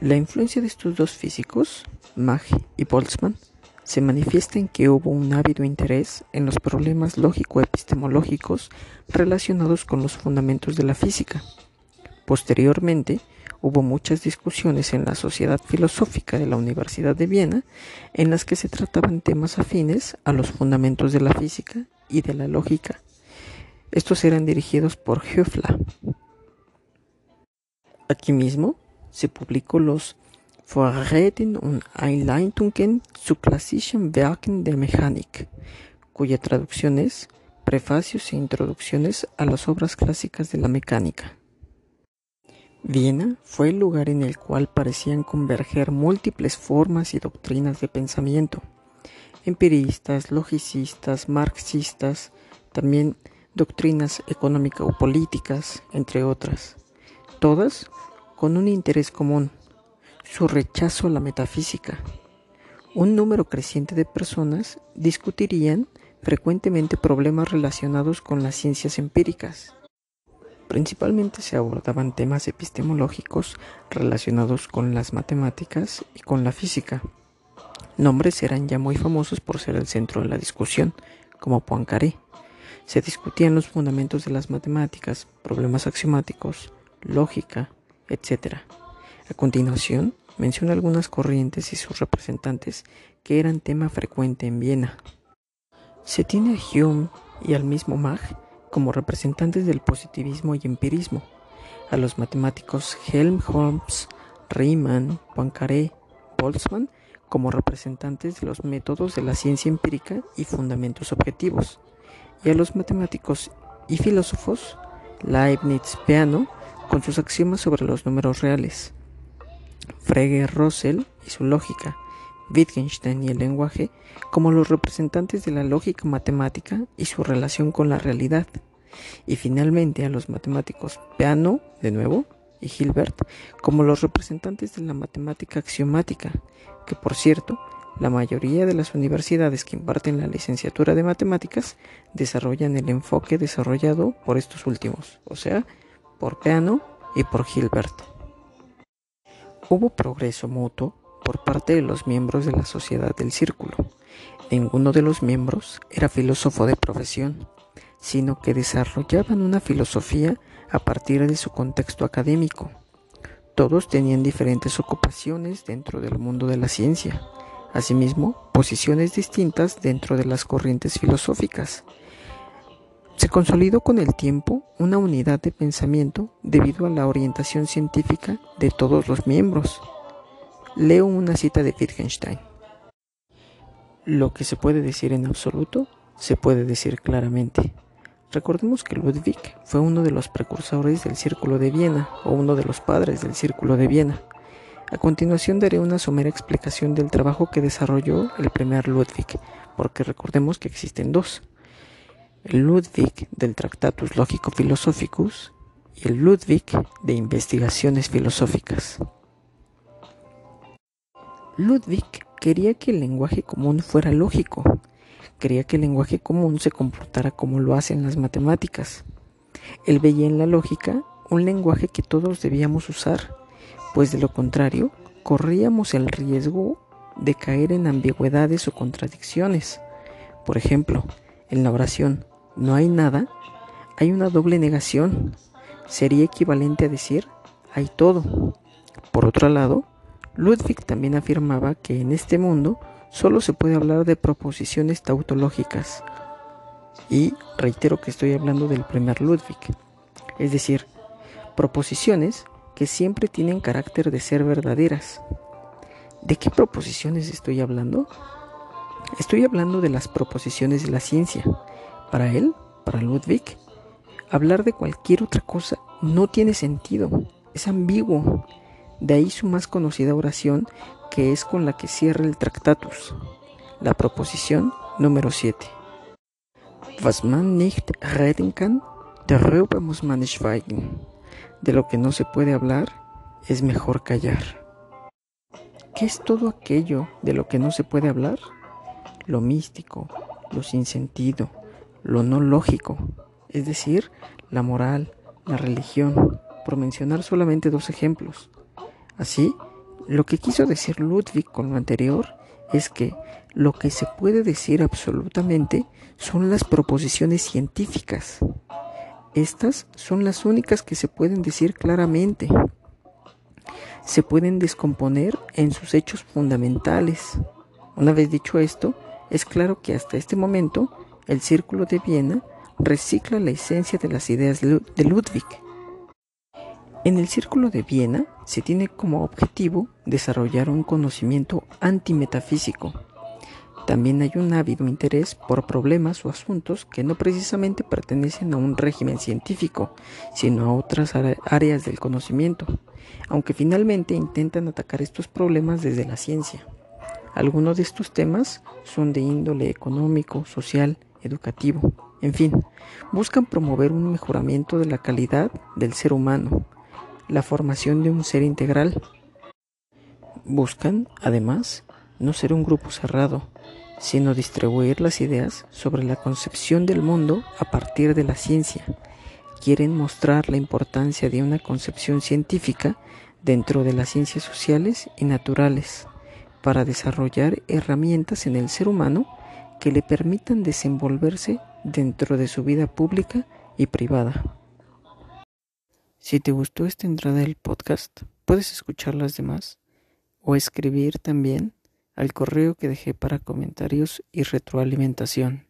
La influencia de estos dos físicos, Mach y Boltzmann, se manifiesta en que hubo un ávido interés en los problemas lógico-epistemológicos relacionados con los fundamentos de la física. Posteriormente, hubo muchas discusiones en la Sociedad Filosófica de la Universidad de Viena en las que se trataban temas afines a los fundamentos de la física y de la lógica. Estos eran dirigidos por Höfler. Aquí mismo se publicó los Vorreden und Einleitungen zu klassischen Werken der Mechanik, cuya traducción es Prefacios e Introducciones a las obras clásicas de la mecánica. Viena fue el lugar en el cual parecían converger múltiples formas y doctrinas de pensamiento, empiristas, logicistas, marxistas, también doctrinas económico-políticas, entre otras, todas con un interés común, su rechazo a la metafísica. Un número creciente de personas discutirían frecuentemente problemas relacionados con las ciencias empíricas Principalmente se abordaban temas epistemológicos relacionados con las matemáticas y con la física. Nombres eran ya muy famosos por ser el centro de la discusión, como Poincaré. Se discutían los fundamentos de las matemáticas, problemas axiomáticos, lógica, etc. A continuación, menciona algunas corrientes y sus representantes que eran tema frecuente en Viena. Se tiene a Hume y al mismo Mach como representantes del positivismo y empirismo, a los matemáticos Helmholtz, Riemann, Poincaré, Boltzmann como representantes de los métodos de la ciencia empírica y fundamentos objetivos, y a los matemáticos y filósofos Leibniz, Peano, con sus axiomas sobre los números reales, Frege, Russell y su lógica, Wittgenstein y el lenguaje como los representantes de la lógica matemática y su relación con la realidad, y finalmente a los matemáticos Peano, de nuevo, y Hilbert como los representantes de la matemática axiomática, que por cierto, la mayoría de las universidades que imparten la licenciatura de matemáticas desarrollan el enfoque desarrollado por estos últimos, o sea, por Peano y por Hilbert. Hubo progreso mutuo por parte de los miembros de la sociedad del círculo. Ninguno de los miembros era filósofo de profesión, sino que desarrollaban una filosofía a partir de su contexto académico. Todos tenían diferentes ocupaciones dentro del mundo de la ciencia, asimismo posiciones distintas dentro de las corrientes filosóficas. Consolidó con el tiempo una unidad de pensamiento debido a la orientación científica de todos los miembros. Leo una cita de Wittgenstein. Lo que se puede decir en absoluto, se puede decir claramente. Recordemos que Ludwig fue uno de los precursores del Círculo de Viena o uno de los padres del Círculo de Viena. A continuación daré una somera explicación del trabajo que desarrolló el primer Ludwig, porque recordemos que existen dos. El Ludwig del Tractatus Logico Philosophicus y el Ludwig de Investigaciones Filosóficas. Ludwig quería que el lenguaje común fuera lógico. Quería que el lenguaje común se comportara como lo hacen las matemáticas. Él veía en la lógica un lenguaje que todos debíamos usar, pues de lo contrario corríamos el riesgo de caer en ambigüedades o contradicciones. Por ejemplo, en la oración no hay nada, hay una doble negación. Sería equivalente a decir hay todo. Por otro lado, Ludwig también afirmaba que en este mundo solo se puede hablar de proposiciones tautológicas. Y reitero que estoy hablando del primer Ludwig, es decir, proposiciones que siempre tienen carácter de ser verdaderas. ¿De qué proposiciones estoy hablando? Estoy hablando de las proposiciones de la ciencia. Para él, para Ludwig, hablar de cualquier otra cosa no tiene sentido, es ambiguo de ahí su más conocida oración, que es con la que cierra el Tractatus, la proposición número 7. Was man nicht reden kann, darüber muss man schweigen. De lo que no se puede hablar, es mejor callar. ¿Qué es todo aquello de lo que no se puede hablar? Lo místico, lo sin sentido, lo no lógico, es decir, la moral, la religión, por mencionar solamente dos ejemplos. Así, Lo que quiso decir Ludwig con lo anterior es que lo que se puede decir absolutamente son las proposiciones científicas. Estas son las únicas que se pueden decir claramente. Se pueden descomponer en sus hechos fundamentales. Una vez dicho esto, es claro que hasta este momento el Círculo de Viena recicla la esencia de las ideas de Ludwig. En el Círculo de Viena se tiene como objetivo desarrollar un conocimiento antimetafísico. También hay un ávido interés por problemas o asuntos que no precisamente pertenecen a un régimen científico, sino a otras áreas del conocimiento, aunque finalmente intentan atacar estos problemas desde la ciencia. Algunos de estos temas son de índole económico, social, educativo, en fin, buscan promover un mejoramiento de la calidad del ser humano, la formación de un ser integral. Buscan, además, no ser un grupo cerrado, sino distribuir las ideas sobre la concepción del mundo a partir de la ciencia. Quieren mostrar la importancia de una concepción científica dentro de las ciencias sociales y naturales para desarrollar herramientas en el ser humano que le permitan desenvolverse dentro de su vida pública y privada. Si te gustó esta entrada del podcast, puedes escuchar las demás o escribir también al correo que dejé para comentarios y retroalimentación.